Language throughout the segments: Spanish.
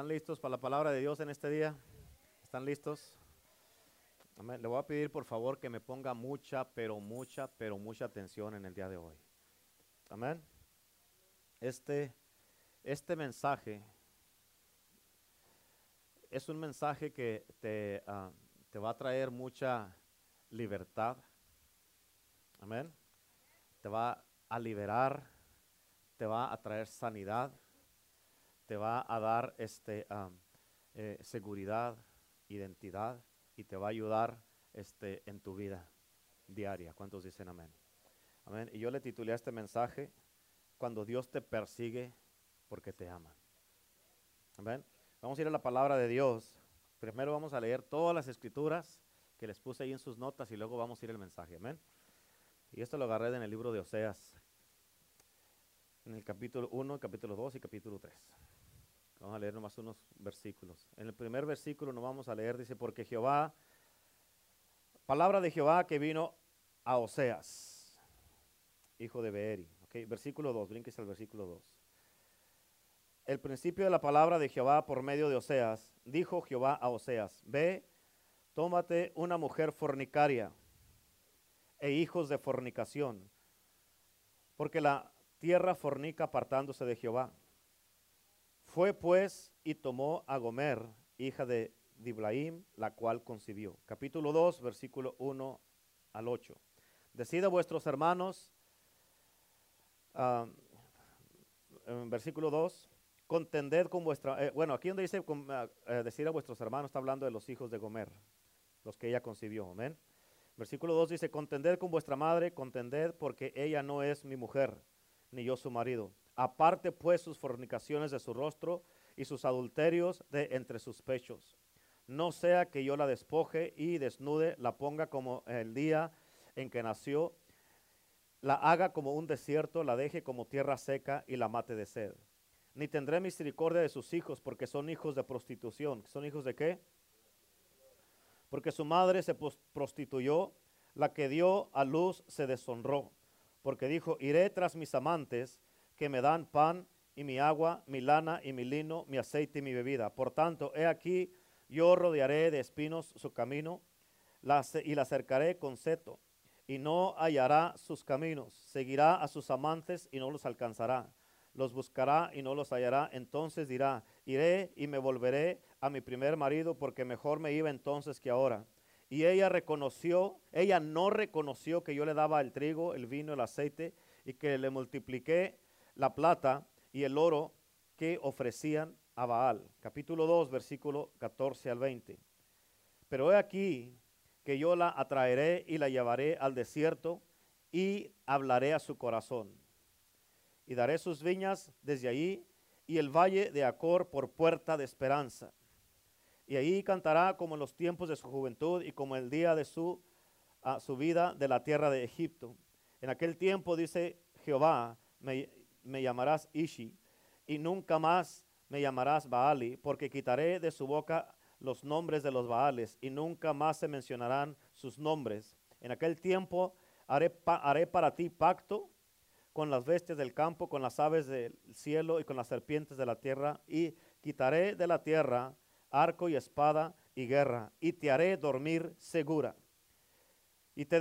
¿Están listos para la palabra de Dios en este día? ¿Están listos? Amén. Le voy a pedir por favor que me ponga mucha, pero mucha, pero mucha atención en el día de hoy. Amén. Este, este mensaje es un mensaje que te, ah, te va a traer mucha libertad. Amén. Te va a liberar, te va a traer sanidad te va a dar este, eh, seguridad, identidad y te va a ayudar este, en tu vida diaria. ¿Cuántos dicen amén? Amén. Y yo le titulé a este mensaje, cuando Dios te persigue porque te ama. Amén. Vamos a ir a la palabra de Dios. Primero vamos a leer todas las escrituras que les puse ahí en sus notas y luego vamos a ir al mensaje. Amén. Y esto lo agarré en el libro de Oseas, en el capítulo 1, capítulo 2 y capítulo 3. Vamos a leer nomás unos versículos. En el primer versículo nos vamos a leer, dice, porque Jehová, palabra de Jehová que vino a Oseas, hijo de Beeri. Versículo 2, brinques al versículo 2. El principio de la palabra de Jehová por medio de Oseas, dijo Jehová a Oseas, ve, tómate una mujer fornicaria e hijos de fornicación, porque la tierra fornica apartándose de Jehová. Fue pues y tomó a Gomer, hija de Diblaim, la cual concibió. Capítulo 2, versículo 1 al 8. Decida vuestros hermanos, uh, en versículo 2, contended con vuestra, eh, bueno, aquí donde dice uh, decir a vuestros hermanos, está hablando de los hijos de Gomer, los que ella concibió, amén. Versículo 2 dice, contended con vuestra madre, contended porque ella no es mi mujer, ni yo su marido. Aparte pues sus fornicaciones de su rostro y sus adulterios de entre sus pechos. No sea que yo la despoje y desnude, la ponga como el día en que nació, la haga como un desierto, la deje como tierra seca y la mate de sed. Ni tendré misericordia de sus hijos porque son hijos de prostitución. ¿Son hijos de qué? Porque su madre se prostituyó, la que dio a luz se deshonró, porque dijo, iré tras mis amantes que me dan pan y mi agua, mi lana y mi lino, mi aceite y mi bebida. Por tanto, he aquí, yo rodearé de espinos su camino y la cercaré con seto, y no hallará sus caminos. Seguirá a sus amantes y no los alcanzará. Los buscará y no los hallará. Entonces dirá, iré y me volveré a mi primer marido, porque mejor me iba entonces que ahora. Y ella reconoció, ella no reconoció que yo le daba el trigo, el vino, el aceite, y que le multipliqué la plata y el oro que ofrecían a Baal. Capítulo 2, versículo 14 al 20. Pero he aquí que yo la atraeré y la llevaré al desierto y hablaré a su corazón. Y daré sus viñas desde allí y el valle de Acor por puerta de esperanza. Y ahí cantará como en los tiempos de su juventud y como el día de su, ah, su vida de la tierra de Egipto. En aquel tiempo, dice Jehová, me, me llamarás Ishi, y nunca más me llamarás Baali, porque quitaré de su boca los nombres de los Baales, y nunca más se mencionarán sus nombres. En aquel tiempo haré, haré para ti pacto con las bestias del campo, con las aves del cielo y con las serpientes de la tierra, y quitaré de la tierra arco y espada y guerra, y te haré dormir segura. Y te,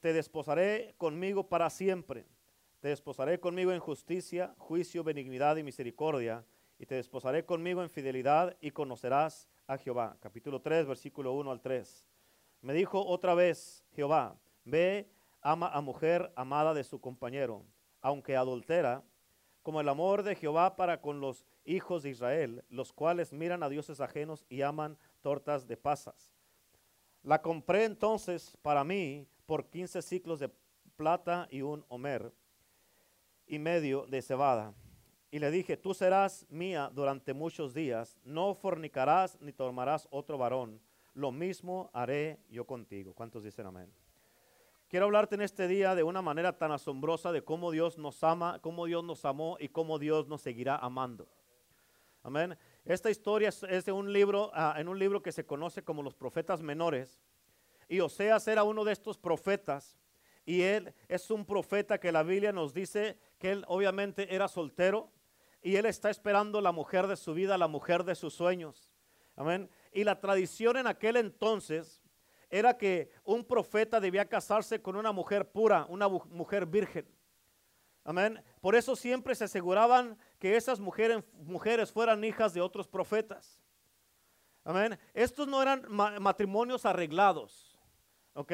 te desposaré conmigo para siempre te desposaré conmigo en justicia, juicio, benignidad y misericordia, y te desposaré conmigo en fidelidad y conocerás a Jehová. Capítulo 3, versículo 1 al 3. Me dijo otra vez Jehová, ve, ama a mujer amada de su compañero, aunque adultera, como el amor de Jehová para con los hijos de Israel, los cuales miran a dioses ajenos y aman tortas de pasas. La compré entonces para mí por quince ciclos de plata y un homer y medio de cebada. Y le dije, tú serás mía durante muchos días, no fornicarás ni tomarás otro varón. Lo mismo haré yo contigo. ¿Cuántos dicen amén? Quiero hablarte en este día de una manera tan asombrosa de cómo Dios nos ama, cómo Dios nos amó y cómo Dios nos seguirá amando. Amén. Esta historia es de un libro, ah, en un libro que se conoce como los profetas menores. Y Oseas era uno de estos profetas. Y él es un profeta que la Biblia nos dice que él obviamente era soltero, y él está esperando la mujer de su vida, la mujer de sus sueños. Amén. Y la tradición en aquel entonces era que un profeta debía casarse con una mujer pura, una mujer virgen. Amén. Por eso siempre se aseguraban que esas mujeres, mujeres fueran hijas de otros profetas. Amén. Estos no eran matrimonios arreglados. ¿Ok?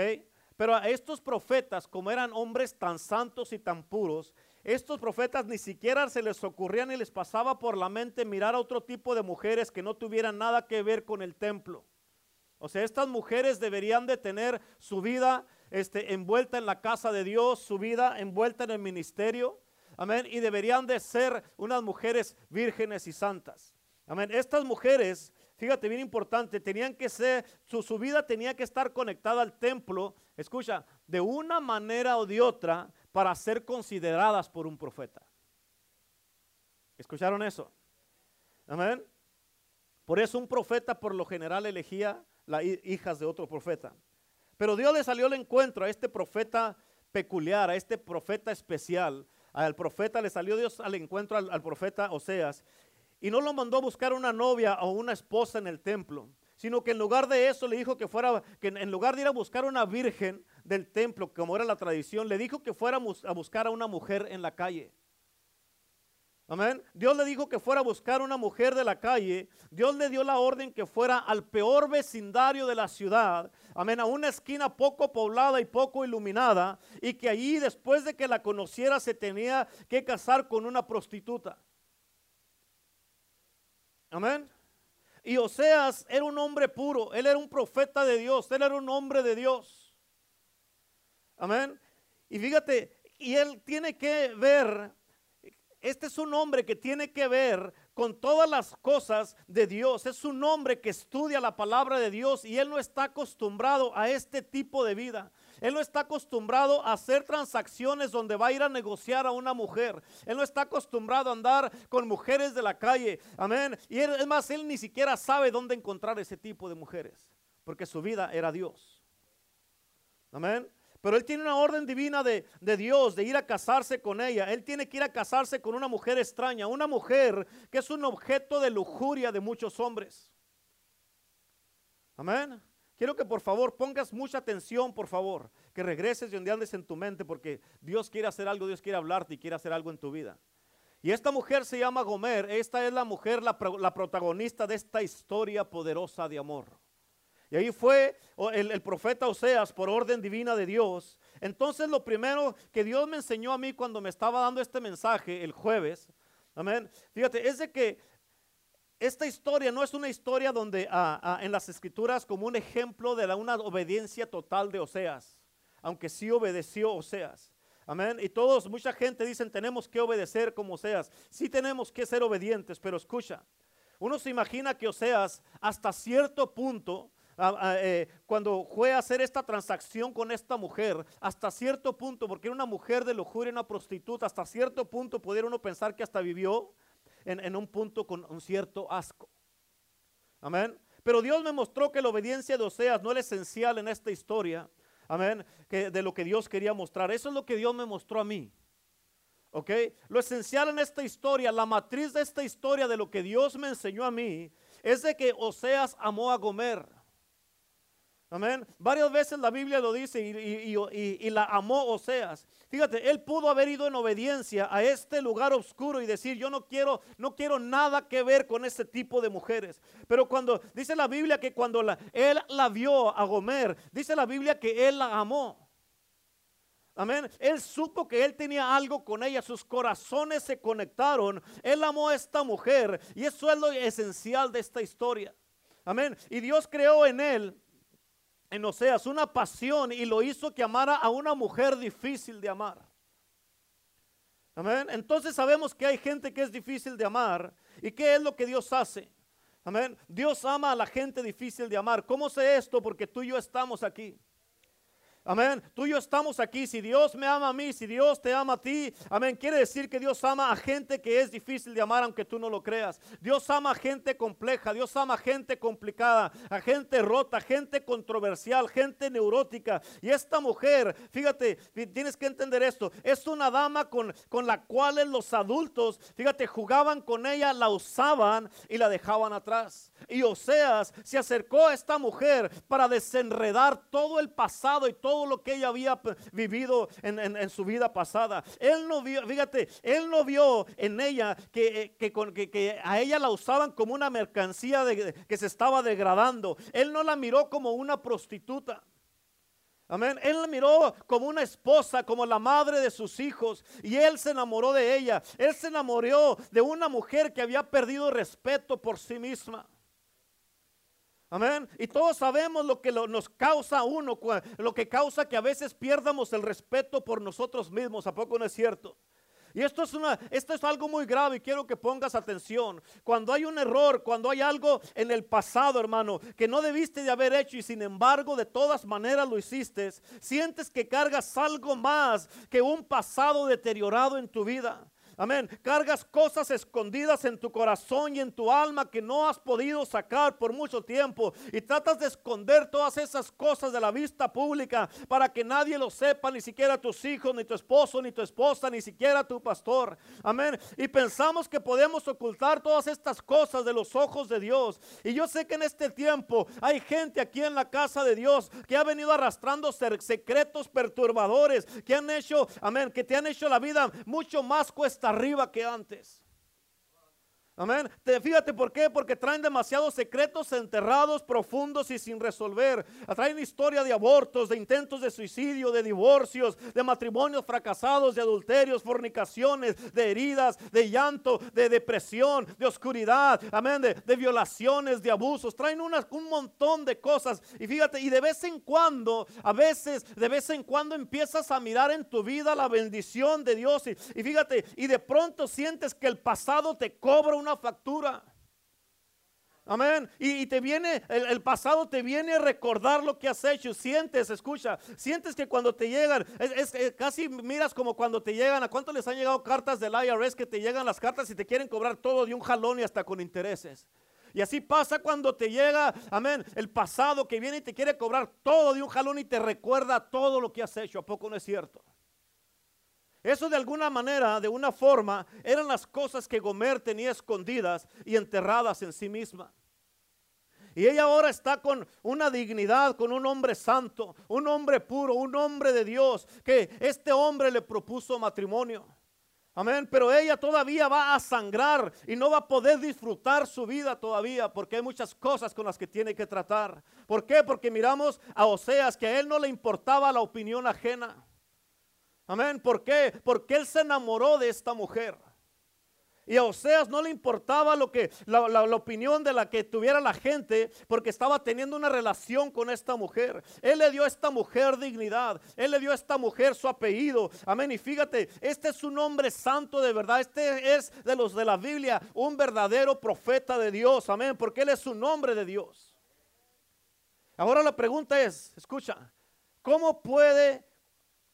Pero a estos profetas, como eran hombres tan santos y tan puros, estos profetas ni siquiera se les ocurría ni les pasaba por la mente mirar a otro tipo de mujeres que no tuvieran nada que ver con el templo. O sea, estas mujeres deberían de tener su vida este, envuelta en la casa de Dios, su vida envuelta en el ministerio. Amén. Y deberían de ser unas mujeres vírgenes y santas. Amén. Estas mujeres fíjate bien importante, tenían que ser, su, vida tenía que estar conectada al templo, escucha, de una manera o de otra para ser consideradas por un profeta. ¿Escucharon eso? Amén. Por eso un profeta por lo general elegía las hijas de otro profeta. Pero Dios le salió al encuentro a este profeta peculiar, a este profeta especial. Al profeta le salió Dios al encuentro al, al profeta Oseas y no lo mandó a buscar una novia o una esposa en el templo, sino que en lugar de eso le dijo que fuera, que en lugar de ir a buscar una virgen del templo, como era la tradición, le dijo que fuéramos a buscar a una mujer en la calle. Amén. Dios le dijo que fuera a buscar una mujer de la calle. Dios le dio la orden que fuera al peor vecindario de la ciudad. Amén. A una esquina poco poblada y poco iluminada. Y que allí, después de que la conociera, se tenía que casar con una prostituta. Amén. Y Oseas era un hombre puro, él era un profeta de Dios, él era un hombre de Dios. Amén. Y fíjate, y él tiene que ver, este es un hombre que tiene que ver con todas las cosas de Dios. Es un hombre que estudia la palabra de Dios y él no está acostumbrado a este tipo de vida. Él no está acostumbrado a hacer transacciones donde va a ir a negociar a una mujer. Él no está acostumbrado a andar con mujeres de la calle. Amén. Y es más, él ni siquiera sabe dónde encontrar ese tipo de mujeres. Porque su vida era Dios. Amén. Pero él tiene una orden divina de, de, Dios de ir a casarse con ella. Él tiene que ir a casarse con una mujer extraña, una mujer que es un objeto de lujuria de muchos hombres. Amén. Quiero que por favor pongas mucha atención, por favor, que regreses y donde andes en tu mente, porque Dios quiere hacer algo, Dios quiere hablarte y quiere hacer algo en tu vida. Y esta mujer se llama Gomer, esta es la mujer, la, protagonista de esta historia poderosa de amor. Y ahí fue el, el, profeta Oseas por orden divina de Dios. Entonces lo primero que Dios me enseñó a mí cuando me estaba dando este mensaje el jueves, amén, fíjate, es de que esta historia no es una historia donde en las escrituras como un ejemplo de la, una obediencia total de Oseas, aunque sí obedeció Oseas. Amén. Y todos, mucha gente dicen tenemos que obedecer como Oseas. Sí tenemos que ser obedientes, pero escucha, uno se imagina que Oseas hasta cierto punto, ah, eh, cuando fue a hacer esta transacción con esta mujer, hasta cierto punto, porque era una mujer de lujuria, una prostituta, hasta cierto punto pudiera uno pensar que hasta vivió en, un punto con un cierto asco. Amén. Pero Dios me mostró que la obediencia de Oseas no era esencial en esta historia. Amén. Que de lo que Dios quería mostrar. Eso es lo que Dios me mostró a mí. ¿Ok? Lo esencial en esta historia, la matriz de esta historia de lo que Dios me enseñó a mí, es de que Oseas amó a Gomer. Amén. Varias veces la Biblia lo dice y, la amó Oseas. Fíjate, él pudo haber ido en obediencia a este lugar oscuro y decir, yo no quiero, no quiero nada que ver con este tipo de mujeres. Pero cuando dice la Biblia que cuando él la vio a Gomer, dice la Biblia que él la amó. Amén. Él supo que él tenía algo con ella, sus corazones se conectaron. Él amó a esta mujer y eso es lo esencial de esta historia. Amén. Y Dios creó en él en Oseas una pasión y lo hizo que amara a una mujer difícil de amar. Amén. Entonces sabemos que hay gente que es difícil de amar. ¿Y qué es lo que Dios hace? Amén. Dios ama a la gente difícil de amar. ¿Cómo sé esto? Porque tú y yo estamos aquí. Amén. Tú y yo estamos aquí. Si Dios me ama a mí, si Dios te ama a ti, amén. Quiere decir que Dios ama a gente que es difícil de amar aunque tú no lo creas. Dios ama a gente compleja, Dios ama a gente complicada, a gente rota, gente controversial, gente neurótica. Y esta mujer, fíjate, tienes que entender esto, es una dama con, con la cual los adultos, fíjate, jugaban con ella, la usaban y la dejaban atrás. Y Oseas se acercó a esta mujer para desenredar todo el pasado y todo lo que ella había vivido en, su vida pasada. Él no vio, fíjate, él no vio en ella que, que, a ella la usaban como una mercancía que se estaba degradando. Él no la miró como una prostituta. Amén. Él la miró como una esposa, como la madre de sus hijos. Y él se enamoró de ella. Él se enamoró de una mujer que había perdido respeto por sí misma. Amén. Y todos sabemos lo que nos causa uno, lo que causa que a veces pierdamos el respeto por nosotros mismos. ¿A poco no es cierto? Y esto es, una, esto es algo muy grave y quiero que pongas atención. Cuando hay un error, cuando hay algo en el pasado, hermano, que no debiste de haber hecho y sin embargo de todas maneras lo hiciste, sientes que cargas algo más que un pasado deteriorado en tu vida. Amén. Cargas cosas escondidas en tu corazón y en tu alma que no has podido sacar por mucho tiempo. Y tratas de esconder todas esas cosas de la vista pública para que nadie lo sepa, ni siquiera tus hijos, ni tu esposo, ni tu esposa, ni siquiera tu pastor. Amén. Y pensamos que podemos ocultar todas estas cosas de los ojos de Dios. Y yo sé que en este tiempo hay gente aquí en la casa de Dios que ha venido arrastrando secretos perturbadores, que han hecho, amén, que te han hecho la vida mucho más cuesta arriba que antes. Amén. Te, fíjate por qué, porque traen demasiados secretos enterrados, profundos y sin resolver. Traen historia de abortos, de intentos de suicidio, de divorcios, de matrimonios fracasados, de adulterios, fornicaciones, de heridas, de llanto, de depresión, de oscuridad, amén, de, violaciones, de abusos. Traen un montón de cosas. Y fíjate, y de vez en cuando, a veces, de vez en cuando empiezas a mirar en tu vida la bendición de Dios. Y, y fíjate, y de pronto sientes que el pasado te cobra una una factura. Amén. Y, te viene, el, pasado te viene a recordar lo que has hecho. Sientes, escucha, sientes que cuando te llegan, es, casi miras como cuando te llegan, ¿a cuánto les han llegado cartas del IRS que te llegan las cartas y te quieren cobrar todo de un jalón y hasta con intereses? Y así pasa cuando te llega, amén, el pasado que viene y te quiere cobrar todo de un jalón y te recuerda todo lo que has hecho. ¿A poco no es cierto? Eso de alguna manera, de una forma, eran las cosas que Gomer tenía escondidas y enterradas en sí misma. Y ella ahora está con una dignidad, con un hombre santo, un hombre puro, un hombre de Dios, que este hombre le propuso matrimonio. Amén, pero ella todavía va a sangrar y no va a poder disfrutar su vida todavía porque hay muchas cosas con las que tiene que tratar. ¿Por qué? Porque miramos a Oseas que a él no le importaba la opinión ajena. Amén. ¿Por qué? Porque él se enamoró de esta mujer. Y a Oseas no le importaba lo que la, opinión de la que tuviera la gente, porque estaba teniendo una relación con esta mujer. Él le dio a esta mujer dignidad. Él le dio a esta mujer su apellido. Amén. Y fíjate, este es un hombre santo de verdad. Este es de los de la Biblia, un verdadero profeta de Dios. Amén. Porque él es un hombre de Dios. Ahora la pregunta es, escucha, ¿cómo puede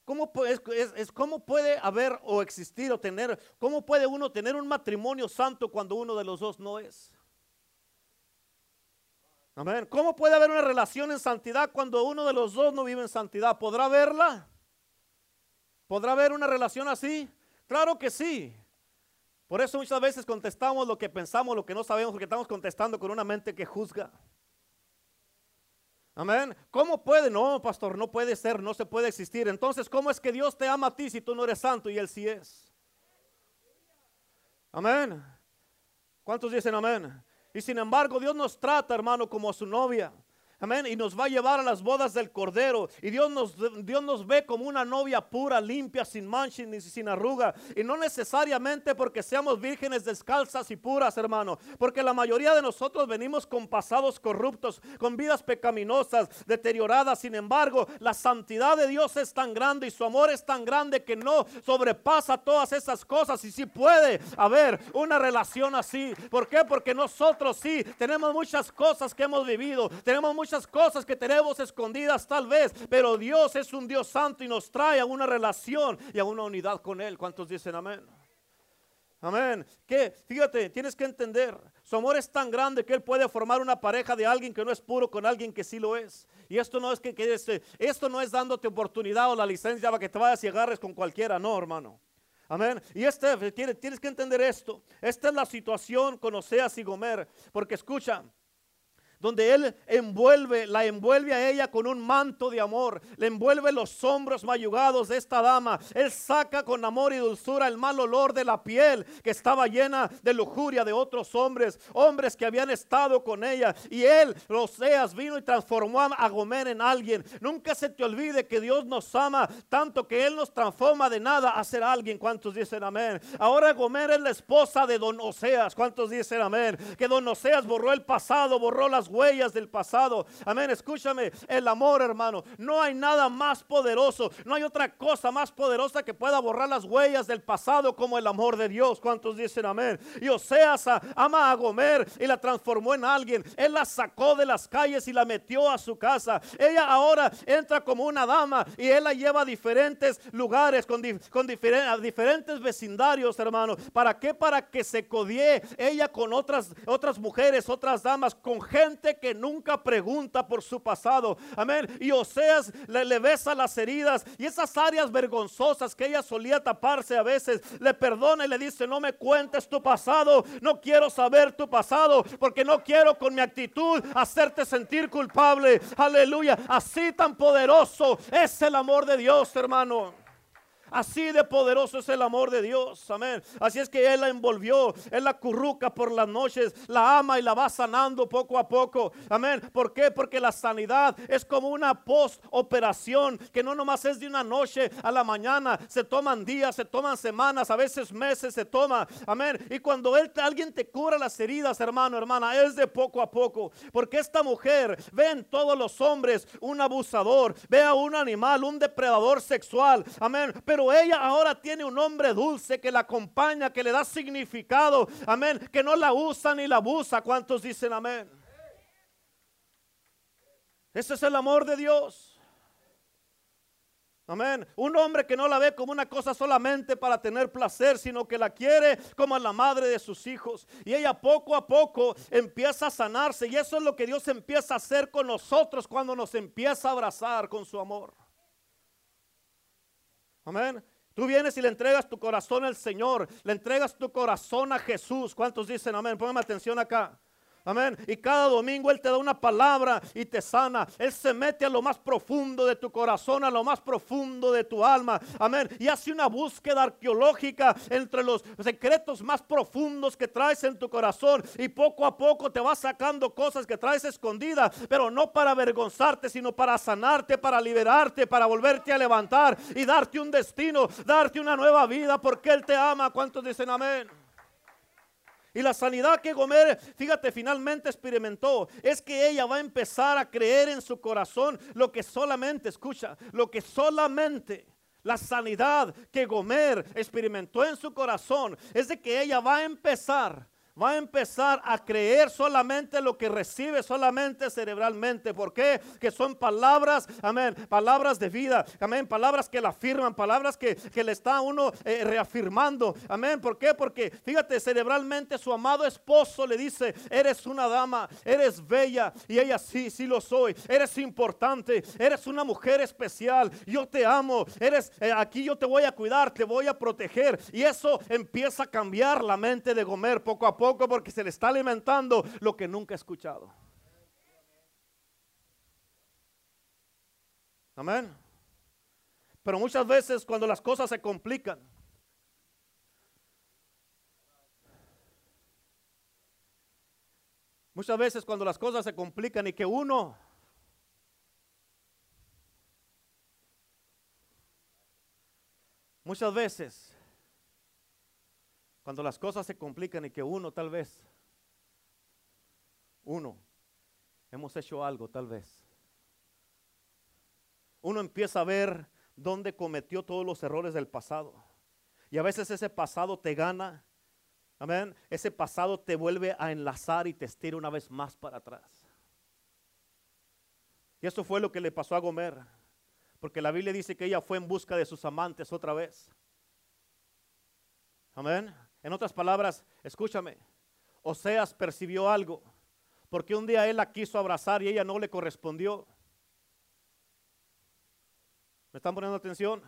¿Cómo, es, ¿Cómo puede haber o existir o tener, cómo puede uno tener un matrimonio santo cuando uno de los dos no es? Amén. ¿Cómo puede haber una relación en santidad cuando uno de los dos no vive en santidad? ¿Podrá verla? ¿Podrá haber una relación así? Claro que sí. Por eso muchas veces contestamos lo que pensamos, lo que no sabemos, porque estamos contestando con una mente que juzga. Amén. ¿Cómo puede? No, pastor, no puede ser, no se puede existir. Entonces, ¿cómo es que Dios te ama a ti si tú no eres santo y Él sí es? Amén. ¿Cuántos dicen amén? Y sin embargo, Dios nos trata, hermano, como a su novia. Amén. Y nos va a llevar a las bodas del Cordero. Y Dios nos, Dios nos ve como una novia pura, limpia, sin mancha ni sin arruga. Y no necesariamente porque seamos vírgenes descalzas y puras, hermano. Porque la mayoría de nosotros venimos con pasados corruptos, con vidas pecaminosas, deterioradas. Sin embargo, la santidad de Dios es tan grande y su amor es tan grande que no sobrepasa todas esas cosas. Y si puede haber una relación así. ¿Por qué? Porque nosotros sí tenemos muchas cosas que hemos vivido. Tenemos muchas muchas cosas que tenemos escondidas tal vez, pero Dios es un Dios santo y nos trae a una relación y a una unidad con Él. ¿Cuántos dicen amén? Amén. Que fíjate, tienes que entender, su amor es tan grande que él puede formar una pareja de alguien que no es puro con alguien que sí lo es. Y esto no es que, este, esto no es dándote oportunidad o la licencia para que te vayas y agarres con cualquiera, no, hermano. Amén. Y este, tienes, tienes que entender esto. Esta es la situación con Oseas y Gomer. Porque escucha, donde él envuelve, la envuelve a ella con un manto de amor, le envuelve los hombros mayugados de esta dama. Él saca con amor y dulzura el mal olor de la piel que estaba llena de lujuria de otros hombres, hombres que habían estado con ella. Y él, Roseas, vino y transformó a Gomer en alguien. Nunca se te olvide que Dios nos ama tanto que él nos transforma de nada a ser alguien. ¿Cuántos dicen amén? Ahora Gomer es la esposa de Don Oseas. ¿Cuántos dicen amén? Que Don Oseas borró el pasado, borró las huellas del pasado. Amén, escúchame, el amor hermano, no hay nada más poderoso, no hay otra cosa más poderosa que pueda borrar las huellas del pasado como el amor de Dios. ¿Cuántos dicen amén? Y Oseas ama a Gomer y la transformó en alguien. Él la sacó de las calles y la metió a su casa. Ella ahora entra como una dama y él la lleva a diferentes lugares con, con diferentes vecindarios, hermano. ¿Para qué? Para que se codie ella con otras, otras mujeres, otras damas, con gente que nunca pregunta por su pasado. Amén. Y Oseas le, le besa las heridas y esas áreas vergonzosas que ella solía taparse a veces, le perdona y le dice, no me cuentes tu pasado, no quiero saber tu pasado, porque no quiero con mi actitud hacerte sentir culpable. Aleluya. Así tan poderoso es el amor de Dios, hermano. Así de poderoso es el amor de Dios. Amén. Así es que Él la envolvió, Él la curruca por las noches, la ama y la va sanando poco a poco. Amén. ¿Por qué? Porque la sanidad es como una post-operación que no nomás es de una noche a la mañana. Se toman días, se toman semanas, a veces meses se toma. Amén. Y cuando él, alguien te cura las heridas, hermano, hermana, es de poco a poco. Porque esta mujer ve en todos los hombres un abusador, ve a un animal, un depredador sexual. Amén. Pero ella ahora tiene un hombre dulce que la acompaña, que le da significado. Amén. Que no la usa ni la abusa. ¿Cuántos dicen amén? Ese es el amor de Dios. Amén. Un hombre que no la ve como una cosa solamente para tener placer, sino que la quiere como a la madre de sus hijos. Y ella poco a poco empieza a sanarse. Y eso es lo que Dios empieza a hacer con nosotros cuando nos empieza a abrazar con su amor. Amén. Tú vienes y le entregas tu corazón al Señor, le entregas tu corazón a Jesús. ¿Cuántos dicen amén? Póngame atención acá. Amén. Y cada domingo Él te da una palabra y te sana. Él se mete a lo más profundo de tu corazón, a lo más profundo de tu alma. Amén. Y hace una búsqueda arqueológica entre los secretos más profundos que traes en tu corazón. Y poco a poco te va sacando cosas que traes escondidas, pero no para avergonzarte, sino para sanarte, para liberarte, para volverte a levantar y darte un destino, darte una nueva vida, porque Él te ama. ¿Cuántos dicen amén? Y la sanidad que Gomer, fíjate, finalmente experimentó es que ella va a empezar a creer en su corazón lo que solamente, escucha, lo que solamente la sanidad que Gomer experimentó en su corazón es de que ella va a empezar va a empezar a creer solamente lo que recibe solamente cerebralmente. ¿Por qué? Que son palabras, amén, palabras de vida, amén, palabras que la afirman, palabras que, le está uno eh, reafirmando, amén. ¿Por qué? Porque fíjate, cerebralmente su amado esposo le dice, eres una dama, eres bella, y ella sí, sí lo soy, eres importante, eres una mujer especial, yo te amo, eres, eh, aquí yo te voy a cuidar, te voy a proteger, y eso empieza a cambiar la mente de Gomer poco a poco poco porque se le está alimentando lo que nunca ha escuchado. Amén. Pero muchas veces cuando las cosas se complican, muchas veces cuando las cosas se complican y que uno muchas veces cuando las cosas se complican y que uno tal vez, uno, hemos hecho algo tal vez. Uno empieza a ver dónde cometió todos los errores del pasado. Y a veces ese pasado te gana. Amén. Ese pasado te vuelve a enlazar y te estira una vez más para atrás. Y eso fue lo que le pasó a Gomer. Porque la Biblia dice que ella fue en busca de sus amantes otra vez. Amén. En otras palabras, escúchame. Oseas percibió algo. Porque un día él la quiso abrazar y ella no le correspondió. ¿Me están poniendo atención?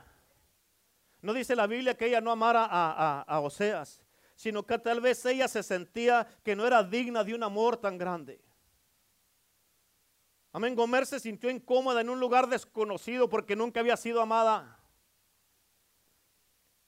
No dice la Biblia que ella no amara a, Oseas, sino que tal vez ella se sentía que no era digna de un amor tan grande. Amén. Gomer se sintió incómoda en un lugar desconocido porque nunca había sido amada.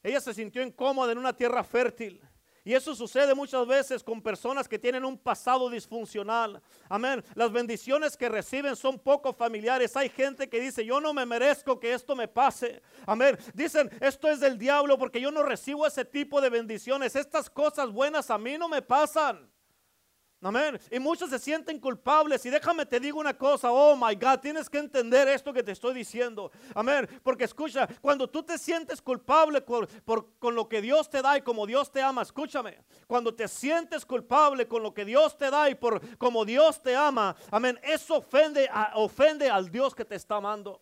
Ella se sintió incómoda en una tierra fértil. Y eso sucede muchas veces con personas que tienen un pasado disfuncional. Amén. Las bendiciones que reciben son poco familiares. Hay gente que dice, yo no me merezco que esto me pase. Amén. Dicen, esto es del diablo porque yo no recibo ese tipo de bendiciones. Estas cosas buenas a mí no me pasan. Amén. Y muchos se sienten culpables. Y déjame te digo una cosa. Oh my God, tienes que entender esto que te estoy diciendo. Amén. Porque escucha, cuando tú te sientes culpable por, con lo que Dios te da y como Dios te ama, escúchame. Cuando te sientes culpable con lo que Dios te da y por como Dios te ama, amén. Eso ofende, ofende al Dios que te está amando.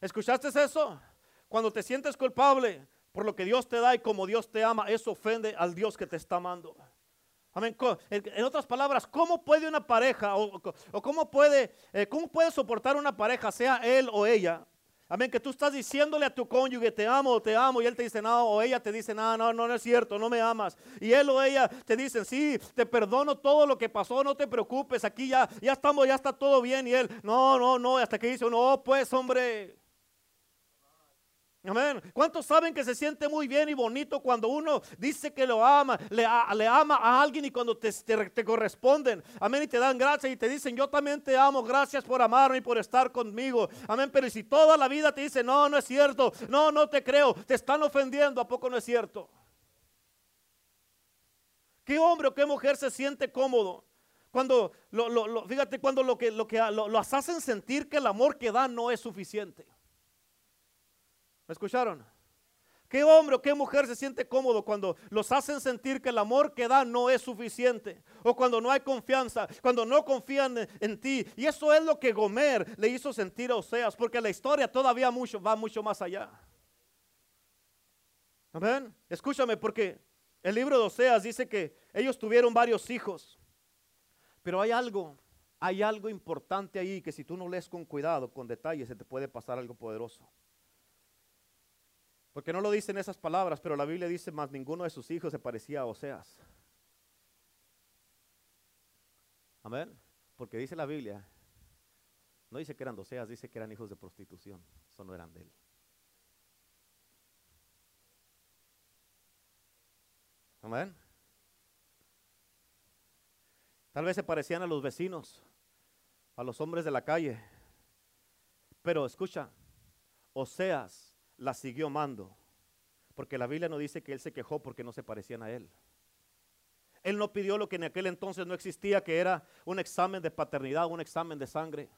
¿Escuchaste eso? Cuando te sientes culpable por lo que Dios te da y como Dios te ama, eso ofende al Dios que te está amando. Amén. En otras palabras, ¿cómo puede una pareja o, cómo, puede, eh, cómo puede soportar una pareja, sea él o ella? Amén, que tú estás diciéndole a tu cónyuge, te amo te amo, y él te dice, no, o ella te dice, no, no, no, no es cierto, no me amas. Y él o ella te dicen, sí, te perdono todo lo que pasó, no te preocupes, aquí ya, ya estamos, ya está todo bien. Y él, no, no, no, hasta que dice, no, pues hombre, Amén. ¿Cuántos saben que se siente muy bien y bonito cuando uno dice que lo ama, le, ama a alguien y cuando te, corresponden? Amén. Y te dan gracias y te dicen, yo también te amo, gracias por amarme y por estar conmigo. Amén. Pero si toda la vida te dice, no, no es cierto, no, no te creo, te están ofendiendo, ¿a poco no es cierto? ¿Qué hombre o qué mujer se siente cómodo? Cuando, lo, fíjate, cuando lo que, lo, que lo hacen sentir que el amor que dan no es suficiente. ¿Me escucharon? ¿Qué hombre o qué mujer se siente cómodo cuando los hacen sentir que el amor que da no es suficiente? O cuando no hay confianza, cuando no confían en, ti. Y eso es lo que Gomer le hizo sentir a Oseas, porque la historia todavía mucho, va mucho más allá. Amén. Escúchame, porque el libro de Oseas dice que ellos tuvieron varios hijos. Pero hay algo, hay algo importante ahí que si tú no lees con cuidado, con detalle, se te puede pasar algo poderoso. Porque no lo dicen esas palabras, pero la Biblia dice, más ninguno de sus hijos se parecía a Oseas. Amén. Porque dice la Biblia, no dice que eran Oseas, dice que eran hijos de prostitución. Eso no eran de él. Amén. Tal vez se parecían a los vecinos, a los hombres de la calle. Pero escucha, Oseas la siguió amando. Porque la Biblia no dice que él se quejó porque no se parecían a él. Él no pidió lo que en aquel entonces no existía, que era un examen de paternidad, un examen de sangre.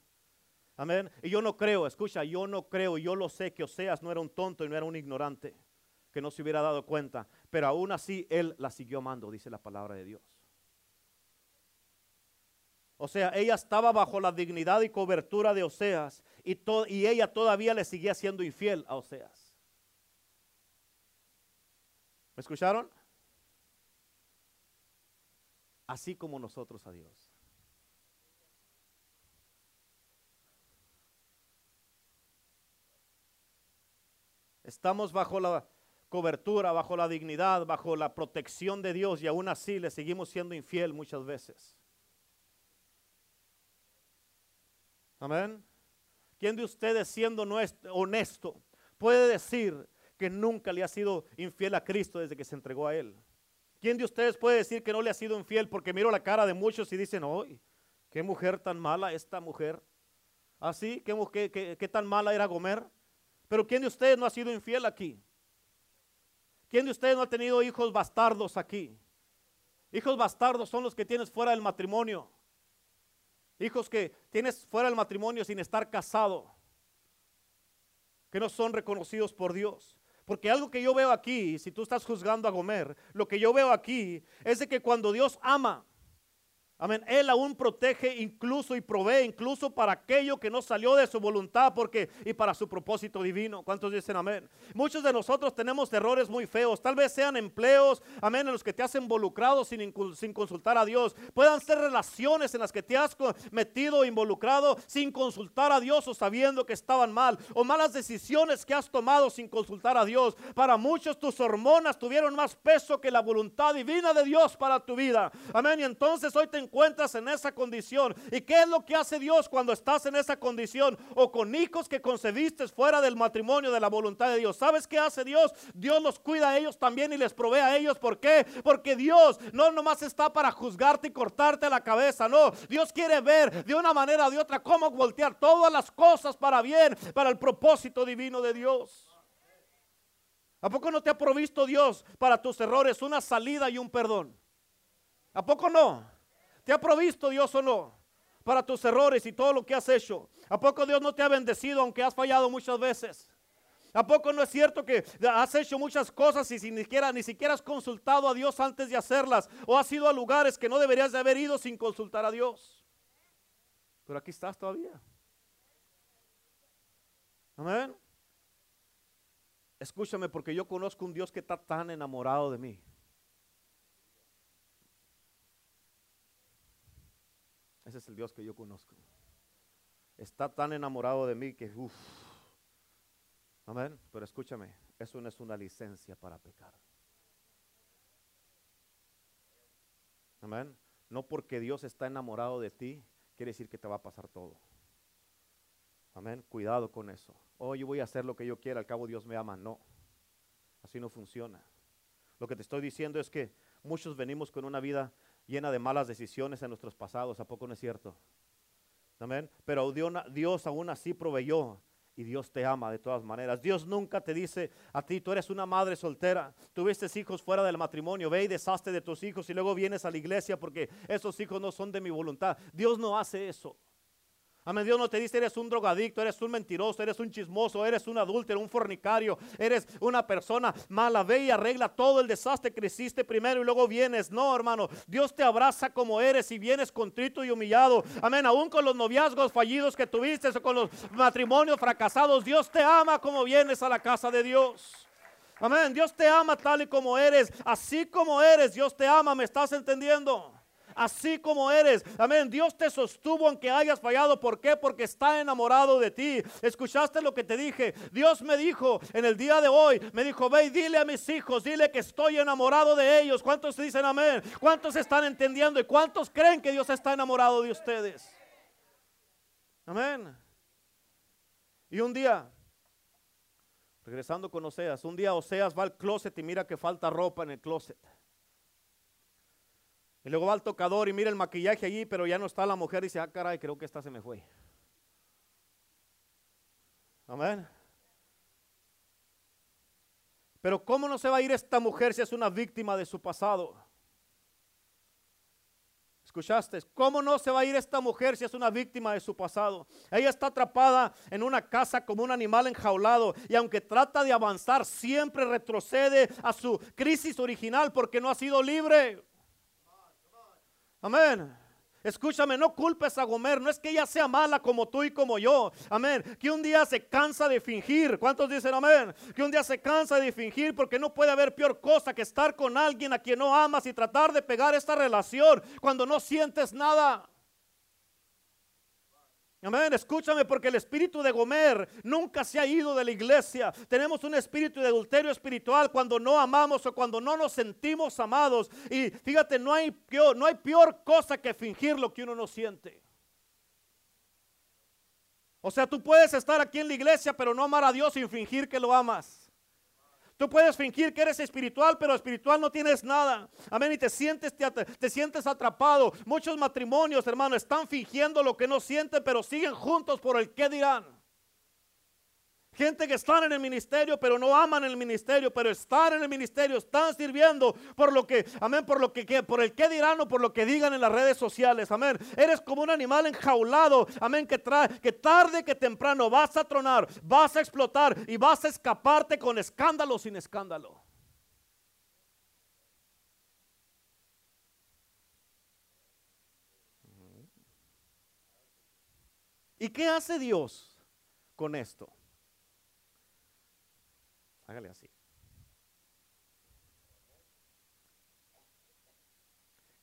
Amén. Y yo no creo, escucha, yo no creo, yo lo sé que Oseas no era un tonto y no era un ignorante, que no se hubiera dado cuenta. Pero aún así él la siguió amando, dice la palabra de Dios. O sea, ella estaba bajo la dignidad y cobertura de Oseas y, ella todavía le seguía siendo infiel a Oseas. ¿Me escucharon? Así como nosotros a Dios. Estamos bajo la cobertura, bajo la dignidad, bajo la protección de Dios y aún así le seguimos siendo infiel muchas veces. Amén. ¿Quién de ustedes siendo honesto puede decir que nunca le ha sido infiel a Cristo desde que se entregó a Él? ¿Quién de ustedes puede decir que no le ha sido infiel porque miro la cara de muchos y dicen, ¡ay, qué mujer tan mala esta mujer! ¿Así? ¿Ah, ¿Qué, qué tan mala era Gomer? Pero ¿quién de ustedes no ha sido infiel aquí? ¿Quién de ustedes no ha tenido hijos bastardos aquí? Hijos bastardos son los que tienes fuera del matrimonio. Hijos que tienes fuera del matrimonio sin estar casado. Que no son reconocidos por Dios. Porque algo que yo veo aquí, si tú estás juzgando a Gomer, lo que yo veo aquí es de que cuando Dios ama Amén. Él aún protege incluso y provee incluso para aquello que no salió de su voluntad porque y para su propósito divino. ¿Cuántos dicen amén? Muchos de nosotros tenemos errores muy feos. Tal vez sean empleos, amén, en los que te has involucrado sin, sin consultar a Dios. Puedan ser relaciones en las que te has metido, involucrado sin consultar a Dios o sabiendo que estaban mal. O malas decisiones que has tomado sin consultar a Dios. Para muchos tus hormonas tuvieron más peso que la voluntad divina de Dios para tu vida. Amén. Y entonces hoy te encuentras en esa condición. ¿Y qué es lo que hace Dios cuando estás en esa condición? O con hijos que concebiste fuera del matrimonio de la voluntad de Dios. ¿Sabes qué hace Dios? Dios los cuida a ellos también y les provee a ellos. ¿Por qué? Porque Dios no nomás está para juzgarte y cortarte la cabeza. No, Dios quiere ver de una manera o de otra cómo voltear todas las cosas para bien, para el propósito divino de Dios. ¿A poco no te ha provisto Dios para tus errores una salida y un perdón? ¿A poco no? ¿Te ha provisto Dios o no? Para tus errores y todo lo que has hecho. ¿A poco Dios no te ha bendecido aunque has fallado muchas veces? ¿A poco no es cierto que has hecho muchas cosas y ni siquiera, ni siquiera has consultado a Dios antes de hacerlas? ¿O has ido a lugares que no deberías de haber ido sin consultar a Dios? Pero aquí estás todavía. Amén. Escúchame porque yo conozco un Dios que está tan enamorado de mí. Es el Dios que yo conozco. Está tan enamorado de mí que, uff. Amén. Pero escúchame, eso no es una licencia para pecar. Amén. No porque Dios está enamorado de ti, quiere decir que te va a pasar todo. Amén. Cuidado con eso. Oh, yo voy a hacer lo que yo quiera, al cabo Dios me ama. No, así no funciona. Lo que te estoy diciendo es que muchos venimos con una vida llena de malas decisiones en nuestros pasados. ¿A poco no es cierto? Amén. Pero Dios aún así proveyó y Dios te ama de todas maneras. Dios nunca te dice a ti, tú eres una madre soltera, tuviste hijos fuera del matrimonio, ve y deshazte de tus hijos y luego vienes a la iglesia porque esos hijos no son de mi voluntad. Dios no hace eso. Amén. Dios no te dice eres un drogadicto, eres un mentiroso, eres un chismoso, eres un adúltero, un fornicario, eres una persona mala. Ve y arregla todo el desastre que hiciste primero y luego vienes. No, hermano. Dios te abraza como eres y vienes contrito y humillado. Amén. Aún con los noviazgos fallidos que tuviste o con los matrimonios fracasados, Dios te ama como vienes a la casa de Dios. Amén. Dios te ama tal y como eres. Así como eres, Dios te ama. ¿Me estás entendiendo? Así como eres. Amén. Dios te sostuvo aunque hayas fallado. ¿Por qué? Porque está enamorado de ti. ¿Escuchaste lo que te dije? Dios me dijo en el día de hoy, me dijo, ve y dile a mis hijos, dile que estoy enamorado de ellos. ¿Cuántos dicen amén? ¿Cuántos están entendiendo? ¿Y cuántos creen que Dios está enamorado de ustedes? Amén. Y un día, regresando con Oseas, un día Oseas va al closet y mira que falta ropa en el closet. Y luego va al tocador y mira el maquillaje allí, pero ya no está la mujer y dice, ah, caray, creo que esta se me fue. Amén. Pero ¿cómo no se va a ir esta mujer si es una víctima de su pasado? ¿Escuchaste? ¿Cómo no se va a ir esta mujer si es una víctima de su pasado? Ella está atrapada en una casa como un animal enjaulado y aunque trata de avanzar, siempre retrocede a su crisis original porque no ha sido libre. Amén. Escúchame, no culpes a Gomer, no es que ella sea mala como tú y como yo. Amén. Que un día se cansa de fingir. ¿Cuántos dicen amén? Que un día se cansa de fingir porque no puede haber peor cosa que estar con alguien a quien no amas y tratar de pegar esta relación cuando no sientes nada. Amén, escúchame porque el espíritu de Gomer nunca se ha ido de la iglesia. Tenemos un espíritu de adulterio espiritual cuando no amamos o cuando no nos sentimos amados. Y fíjate, no hay peor, no hay peor cosa que fingir lo que uno no siente. O sea, tú puedes estar aquí en la iglesia pero no amar a Dios sin fingir que lo amas. Tú puedes fingir que eres espiritual, pero espiritual no tienes nada. Amén. Y te sientes, te, sientes atrapado. Muchos matrimonios, hermano, están fingiendo lo que no sienten, pero siguen juntos por el que dirán. Gente que están en el ministerio, pero no aman el ministerio, pero están en el ministerio, están sirviendo por lo que, amén, por lo que, por el que dirán o por lo que digan en las redes sociales, amén. Eres como un animal enjaulado, amén, que que tarde que temprano vas a tronar, vas a explotar y vas a escaparte con escándalo sin escándalo. ¿Y qué hace Dios con esto? Hágale así.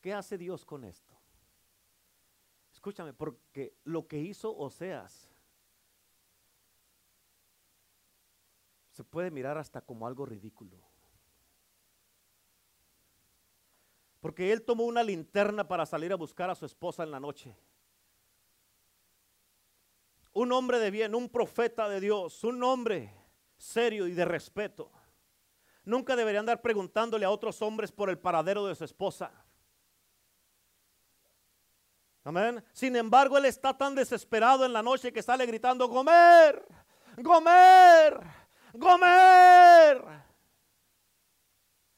¿Qué hace Dios con esto? Escúchame, porque lo que hizo Oseas se puede mirar hasta como algo ridículo. Porque él tomó una linterna para salir a buscar a su esposa en la noche. Un hombre de bien, un profeta de Dios, un hombre serio y de respeto. Nunca debería andar preguntándole a otros hombres por el paradero de su esposa. Amén. Sin embargo, él está tan desesperado en la noche que sale gritando, Gomer, Gomer, Gomer.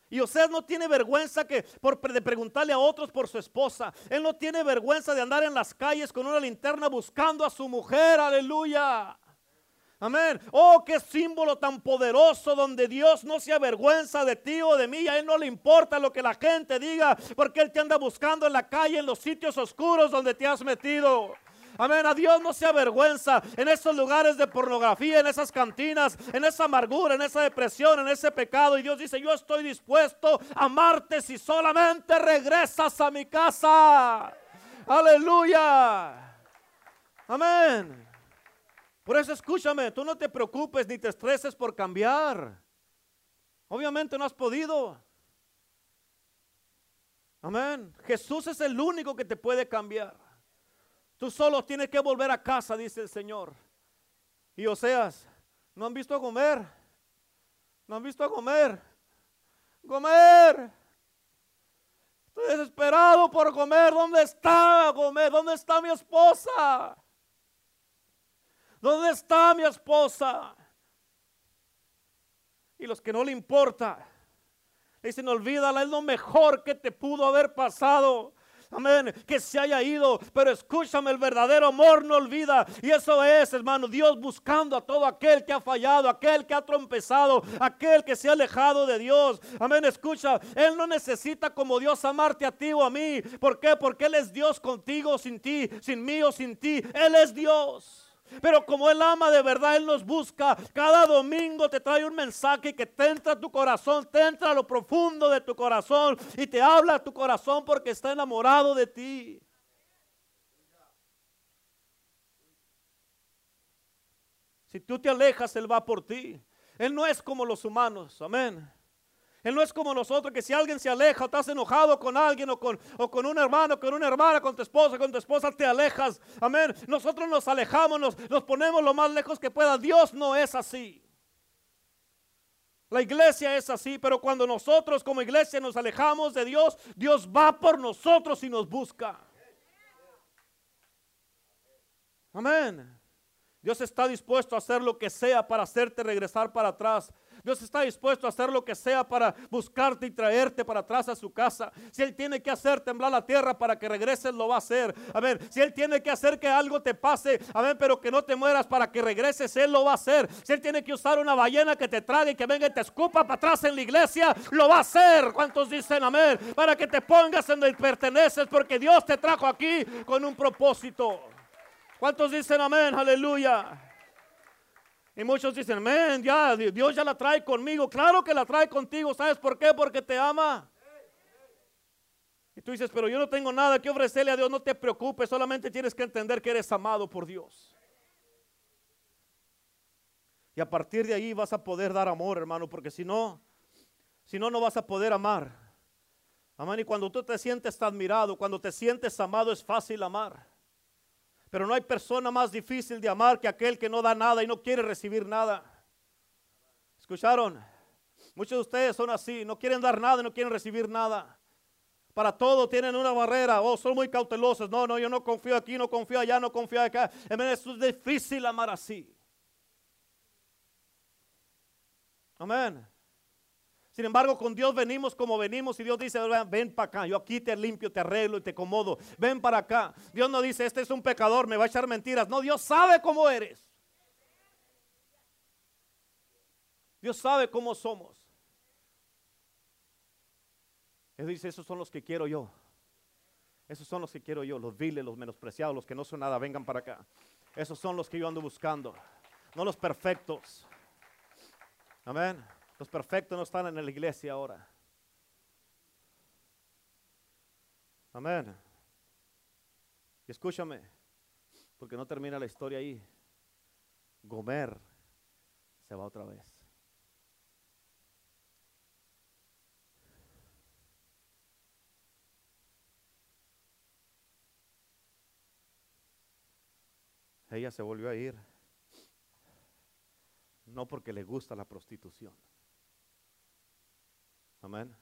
Y usted no tiene vergüenza que por de preguntarle a otros por su esposa. Él no tiene vergüenza de andar en las calles con una linterna buscando a su mujer. Aleluya. Amén. Oh, qué símbolo tan poderoso donde Dios no se avergüenza de ti o de mí. A Él no le importa lo que la gente diga, porque Él te anda buscando en la calle, en los sitios oscuros donde te has metido. Amén. A Dios no se avergüenza en esos lugares de pornografía, en esas cantinas, en esa amargura, en esa depresión, en ese pecado. Y Dios dice, yo estoy dispuesto a amarte si solamente regresas a mi casa. Aleluya. Amén. Por eso escúchame, tú no te preocupes ni te estreses por cambiar. Obviamente no has podido. Amén. Jesús es el único que te puede cambiar. Tú solo tienes que volver a casa, dice el Señor. Y Oseas, ¿no han visto a comer? ¿No han visto a comer? Comer. Estoy desesperado por comer. ¿Dónde está comer? ¿Dónde está mi esposa? ¿Dónde está mi esposa? Y los que no le importa, le dicen, olvídala, es lo mejor que te pudo haber pasado. Amén, que se haya ido, pero escúchame, el verdadero amor no olvida. Y eso es, hermano, Dios buscando a todo aquel que ha fallado, aquel que ha trompezado, aquel que se ha alejado de Dios. Amén, escucha, Él no necesita como Dios amarte a ti o a mí. ¿Por qué? Porque Él es Dios contigo, sin ti, sin mí o sin ti. Él es Dios. Pero como Él ama de verdad, Él nos busca. Cada domingo te trae un mensaje que te entra a tu corazón, te entra a lo profundo de tu corazón y te habla a tu corazón porque está enamorado de ti. Si tú te alejas, Él va por ti. Él no es como los humanos. Amén. Él no es como nosotros, que si alguien se aleja o estás enojado con alguien o con, o con un hermano, con una hermana, con tu esposa, con tu esposa, te alejas. Amén. Nosotros nos alejamos, nos, nos ponemos lo más lejos que pueda. Dios no es así. La iglesia es así, pero cuando nosotros como iglesia nos alejamos de Dios, Dios va por nosotros y nos busca. Amén. Dios está dispuesto a hacer lo que sea para hacerte regresar para atrás. Dios está dispuesto a hacer lo que sea para buscarte y traerte para atrás a su casa. Si Él tiene que hacer temblar la tierra para que regreses, lo va a hacer. A ver, si Él tiene que hacer que algo te pase, a ver, pero que no te mueras para que regreses, Él lo va a hacer. Si Él tiene que usar una ballena que te trague y que venga y te escupa para atrás en la iglesia, lo va a hacer. ¿Cuántos dicen amén? Para que te pongas en donde perteneces, porque Dios te trajo aquí con un propósito. ¿Cuántos dicen amén? Aleluya. Y muchos dicen, men, ya, Dios ya la trae conmigo. Claro que la trae contigo. ¿Sabes por qué? Porque te ama. Y tú dices, pero yo no tengo nada que ofrecerle a Dios. No te preocupes, solamente tienes que entender que eres amado por Dios. Y a partir de ahí vas a poder dar amor, hermano, porque si no, si no, no vas a poder amar. Amén. Y cuando tú te sientes admirado, cuando te sientes amado, es fácil amar. Pero no hay persona más difícil de amar que aquel que no da nada y no quiere recibir nada. ¿Escucharon? Muchos de ustedes son así, no quieren dar nada y no quieren recibir nada. Para todo tienen una barrera. Oh, son muy cautelosos. No, no, yo no confío aquí, no confío allá, no confío acá. Es difícil amar así. Amén. Sin embargo, con Dios venimos como venimos y Dios dice, ven para acá, yo aquí te limpio, te arreglo y te acomodo, ven para acá. Dios no dice, este es un pecador, me va a echar mentiras. No, Dios sabe cómo eres. Dios sabe cómo somos. Él dice, esos son los que quiero yo. Esos son los que quiero yo, los viles, los menospreciados, los que no son nada, vengan para acá. Esos son los que yo ando buscando, no los perfectos. Amén. Los perfectos no están en la iglesia ahora. Amén. Y escúchame, porque no termina la historia ahí. Gomer se va otra vez. Ella se volvió a ir, no porque le gusta la prostitución. Amén.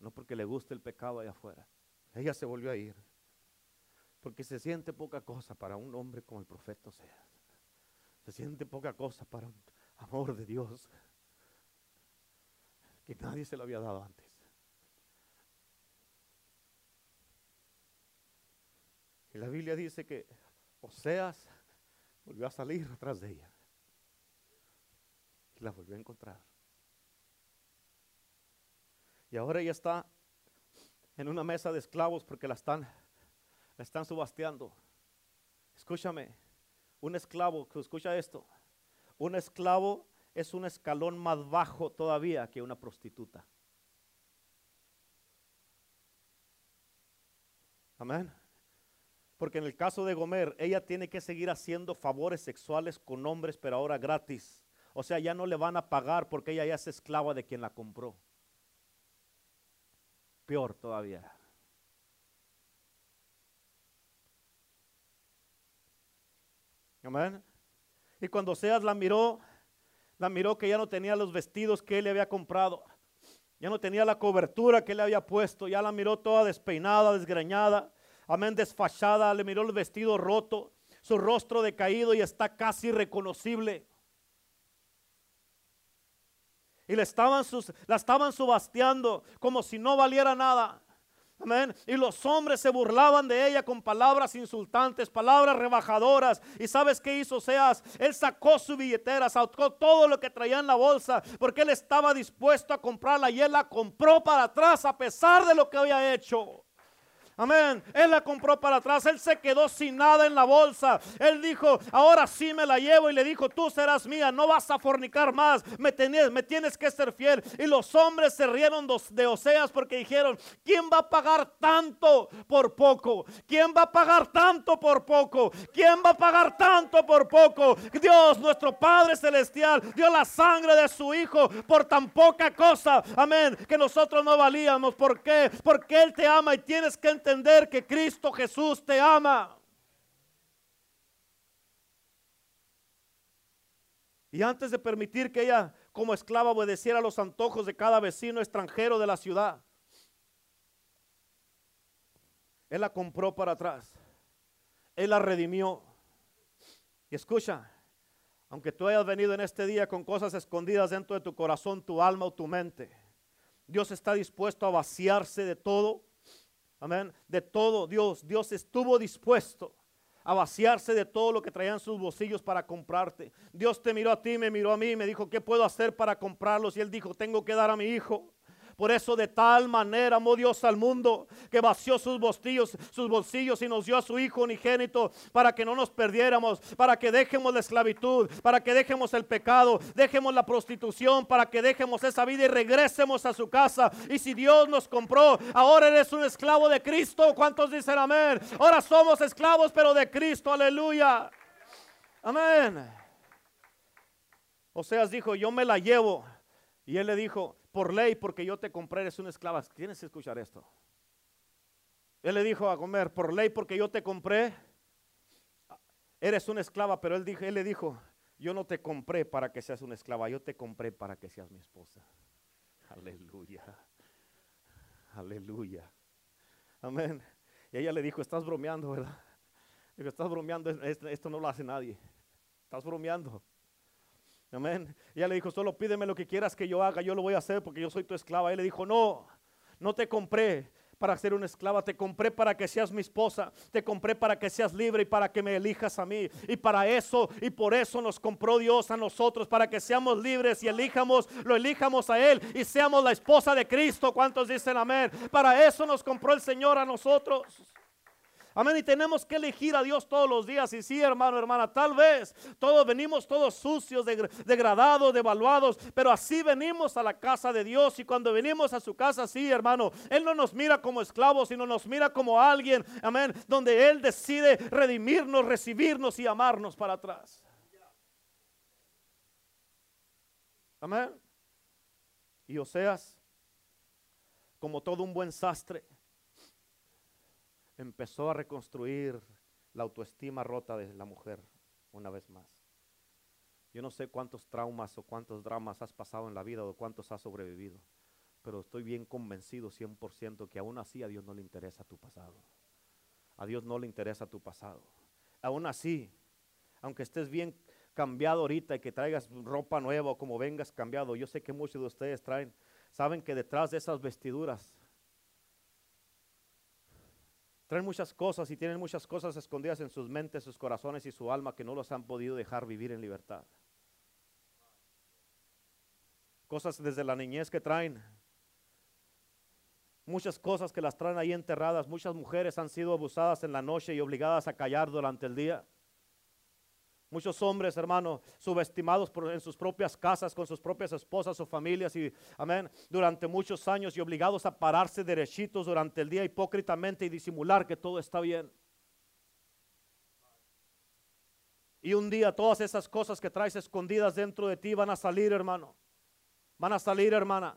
No porque le guste el pecado allá afuera. Ella se volvió a ir. Porque se siente poca cosa para un hombre como el profeta sea. Se siente poca cosa para un amor de Dios que nadie se lo había dado antes. Y la Biblia dice que Oseas volvió a salir atrás de ella. Y la volvió a encontrar. Y ahora ella está en una mesa de esclavos porque la están, la están subasteando. Escúchame, un esclavo, escucha esto, un esclavo es un escalón más bajo todavía que una prostituta. Amén. Porque en el caso de Gomer, ella tiene que seguir haciendo favores sexuales con hombres, pero ahora gratis. O sea, ya no le van a pagar porque ella ya es esclava de quien la compró. Peor todavía. Amén. Y cuando Seas la miró, la miró que ya no tenía los vestidos que él le había comprado. Ya no tenía la cobertura que él le había puesto. Ya la miró toda despeinada, desgreñada amén, desfachada, le miró el vestido roto, su rostro decaído y está casi reconocible. Y estaban sus, la estaban subasteando como si no valiera nada. Amén. Y los hombres se burlaban de ella con palabras insultantes, palabras rebajadoras. ¿Y sabes qué hizo Seas? Él sacó su billetera, sacó todo lo que traía en la bolsa, porque él estaba dispuesto a comprarla y él la compró para atrás a pesar de lo que había hecho. Amén. Él la compró para atrás. Él se quedó sin nada en la bolsa. Él dijo, ahora sí me la llevo. Y le dijo, tú serás mía. No vas a fornicar más. Me, tenés, me tienes que ser fiel. Y los hombres se rieron de Oseas porque dijeron, ¿quién va a pagar tanto por poco? ¿Quién va a pagar tanto por poco? ¿Quién va a pagar tanto por poco? Dios, nuestro Padre Celestial, dio la sangre de su Hijo por tan poca cosa. Amén. Que nosotros no valíamos. ¿Por qué? Porque Él te ama y tienes que entender entender que Cristo Jesús te ama. Y antes de permitir que ella como esclava obedeciera a los antojos de cada vecino extranjero de la ciudad, Él la compró para atrás. Él la redimió. Y escucha, aunque tú hayas venido en este día con cosas escondidas dentro de tu corazón, tu alma o tu mente, Dios está dispuesto a vaciarse de todo amén, de todo Dios. Dios estuvo dispuesto a vaciarse de todo lo que traían sus bolsillos para comprarte. Dios te miró a ti, me miró a mí, me dijo, ¿qué puedo hacer para comprarlos? Y él dijo, tengo que dar a mi hijo. Por eso de tal manera amó Dios al mundo que vació sus bolsillos, sus bolsillos y nos dio a su Hijo unigénito para que no nos perdiéramos, para que dejemos la esclavitud, para que dejemos el pecado, dejemos la prostitución, para que dejemos esa vida y regresemos a su casa. Y si Dios nos compró, ahora eres un esclavo de Cristo. ¿Cuántos dicen amén? Ahora somos esclavos, pero de Cristo. Aleluya. Amén. Oseas dijo, yo me la llevo. Y él le dijo, por ley, porque yo te compré, eres una esclava. Tienes que escuchar esto. Él le dijo a comer, por ley, porque yo te compré, eres una esclava, pero él, dijo, él le dijo, yo no te compré para que seas una esclava, yo te compré para que seas mi esposa. Aleluya. Aleluya. Amén. Y ella le dijo, estás bromeando, ¿verdad? Dijo, estás bromeando, esto no lo hace nadie. Estás bromeando. Amén. Ella le dijo, solo pídeme lo que quieras que yo haga, yo lo voy a hacer porque yo soy tu esclava. Él le dijo, no, no te compré para ser una esclava, te compré para que seas mi esposa, te compré para que seas libre y para que me elijas a mí. Y para eso y por eso nos compró Dios a nosotros, para que seamos libres y elijamos, lo elijamos a Él y seamos la esposa de Cristo. ¿Cuántos dicen amén? Para eso nos compró el Señor a nosotros. Amén. Y tenemos que elegir a Dios todos los días. Y sí, hermano, hermana, tal vez todos venimos todos sucios, degradados, devaluados, pero así venimos a la casa de Dios. Y cuando venimos a su casa, sí, hermano, Él no nos mira como esclavos, sino nos mira como alguien, amén, donde Él decide redimirnos, recibirnos y amarnos para atrás. Amén. Y Oseas, como todo un buen sastre, empezó a reconstruir la autoestima rota de la mujer una vez más. Yo no sé cuántos traumas o cuántos dramas has pasado en la vida o cuántos has sobrevivido, pero estoy bien convencido 100% que aún así a Dios no le interesa tu pasado. A Dios no le interesa tu pasado. Aún así, aunque estés bien cambiado ahorita y que traigas ropa nueva o como vengas cambiado, yo sé que muchos de ustedes traen, saben que detrás de esas vestiduras Traen muchas cosas y tienen muchas cosas escondidas en sus mentes, sus corazones y su alma que no los han podido dejar vivir en libertad. Cosas desde la niñez que traen. Muchas cosas que las traen ahí enterradas. Muchas mujeres han sido abusadas en la noche y obligadas a callar durante el día. Muchos hombres, hermano, subestimados en sus propias casas, con sus propias esposas o familias, y amén, durante muchos años y obligados a pararse derechitos durante el día hipócritamente y disimular que todo está bien. Y un día todas esas cosas que traes escondidas dentro de ti van a salir, hermano. Van a salir, hermana.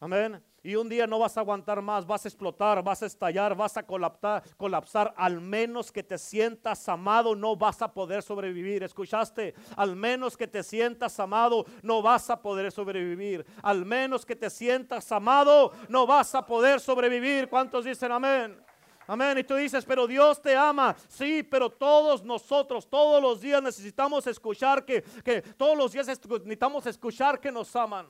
Amén. Y un día no vas a aguantar más, vas a explotar, vas a estallar, vas a colapsar, colapsar. Al menos que te sientas amado, no vas a poder sobrevivir. ¿Escuchaste? Al menos que te sientas amado, no vas a poder sobrevivir. Al menos que te sientas amado, no vas a poder sobrevivir. ¿Cuántos dicen amén? Amén. Y tú dices, pero Dios te ama. Sí, pero todos nosotros, todos los días necesitamos escuchar que, que todos los días necesitamos escuchar que nos aman.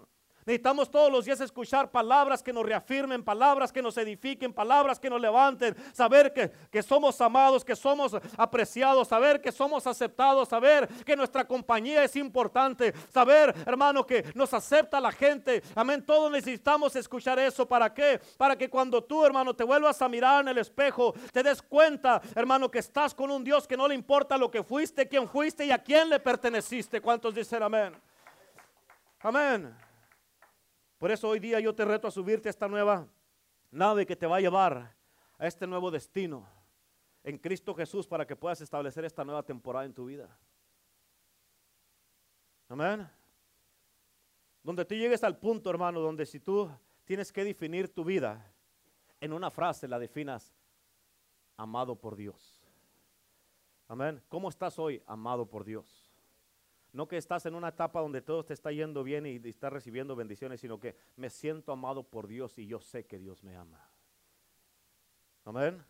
Necesitamos todos los días escuchar palabras que nos reafirmen, palabras que nos edifiquen, palabras que nos levanten, saber que, que somos amados, que somos apreciados, saber que somos aceptados, saber que nuestra compañía es importante, saber, hermano, que nos acepta la gente. Amén. Todos necesitamos escuchar eso. ¿Para qué? Para que cuando tú, hermano, te vuelvas a mirar en el espejo, te des cuenta, hermano, que estás con un Dios que no le importa lo que fuiste, quién fuiste y a quién le perteneciste. ¿Cuántos dicen amén? Amén. Por eso hoy día yo te reto a subirte a esta nueva nave que te va a llevar a este nuevo destino en Cristo Jesús para que puedas establecer esta nueva temporada en tu vida. Amén. Donde tú llegues al punto, hermano, donde si tú tienes que definir tu vida en una frase, la definas amado por Dios. Amén. ¿Cómo estás hoy? Amado por Dios. No que estás en una etapa donde todo te está yendo bien y, estás recibiendo bendiciones, sino que me siento amado por Dios y yo sé que Dios me ama. Amén.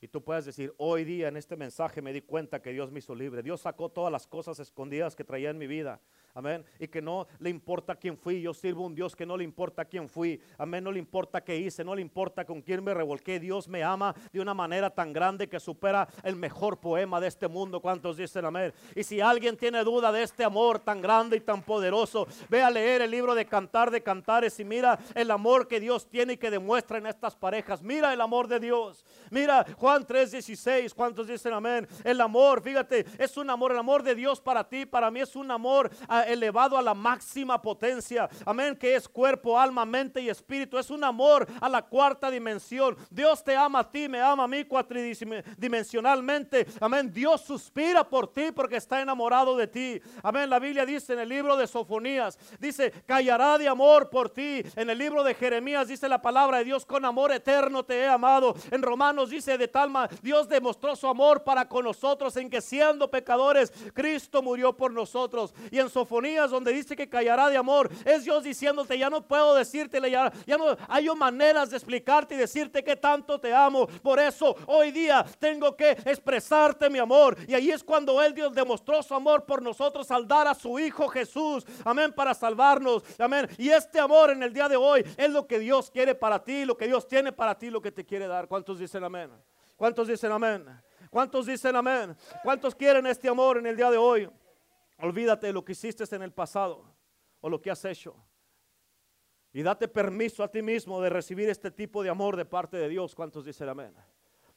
Y tú puedes decir, hoy día en este mensaje me di cuenta que Dios me hizo libre. Dios sacó todas las cosas escondidas que traía en mi vida. Amén. Y que no le importa quién fui. Yo sirvo un Dios que no le importa quién fui. Amén. No le importa qué hice. No le importa con quién me revolqué. Dios me ama de una manera tan grande que supera el mejor poema de este mundo. ¿Cuántos dicen amén? Y si alguien tiene duda de este amor tan grande y tan poderoso, ve a leer el libro de Cantar de Cantares y mira el amor que Dios tiene y que demuestra en estas parejas. Mira el amor de Dios. Mira Juan 3:16. ¿Cuántos dicen amén? El amor, fíjate, es un amor. El amor de Dios para ti, para mí es un amor. Elevado a la máxima potencia. Amén, que es cuerpo, alma, mente y espíritu. Es un amor a la cuarta dimensión. Dios te ama a ti, me ama a mí cuatridimensionalmente. Amén, Dios suspira por ti porque está enamorado de ti. Amén, la Biblia dice en el libro de Sofonías, dice, callará de amor por ti. En el libro de Jeremías dice la palabra de Dios, con amor eterno te he amado. En Romanos dice de talma, Dios demostró su amor para con nosotros en que siendo pecadores, Cristo murió por nosotros. Y en Donde dice que callará de amor, es Dios diciéndote, ya no puedo decirte, ya, ya no hay maneras de explicarte y decirte que tanto te amo. Por eso hoy día tengo que expresarte mi amor. Y ahí es cuando Él Dios demostró su amor por nosotros al dar a su Hijo Jesús. Amén, para salvarnos. Amén. Y este amor en el día de hoy es lo que Dios quiere para ti, lo que Dios tiene para ti, lo que te quiere dar. ¿Cuántos dicen amén? ¿Cuántos dicen amén? ¿Cuántos dicen amén? ¿Cuántos quieren este amor en el día de hoy? Olvídate de lo que hiciste en el pasado o lo que has hecho. Y date permiso a ti mismo de recibir este tipo de amor de parte de Dios. ¿Cuántos dicen amén?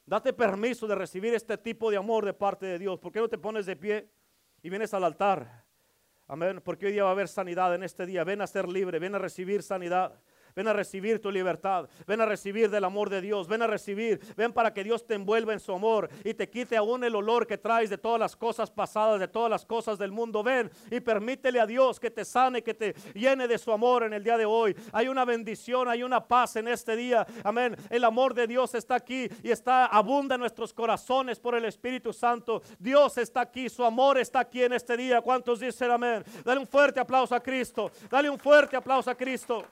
Date permiso de recibir este tipo de amor de parte de Dios. ¿Por qué no te pones de pie y vienes al altar? Amén. Porque hoy día va a haber sanidad en este día. Ven a ser libre, ven a recibir sanidad. Ven a recibir tu libertad. Ven a recibir del amor de Dios. Ven a recibir. Ven para que Dios te envuelva en su amor y te quite aún el olor que traes de todas las cosas pasadas, de todas las cosas del mundo. Ven y permítele a Dios que te sane, que te llene de su amor en el día de hoy. Hay una bendición, hay una paz en este día. Amén. El amor de Dios está aquí y está abunda en nuestros corazones por el Espíritu Santo. Dios está aquí, su amor está aquí en este día. ¿Cuántos dicen amén? Dale un fuerte aplauso a Cristo. Dale un fuerte aplauso a Cristo.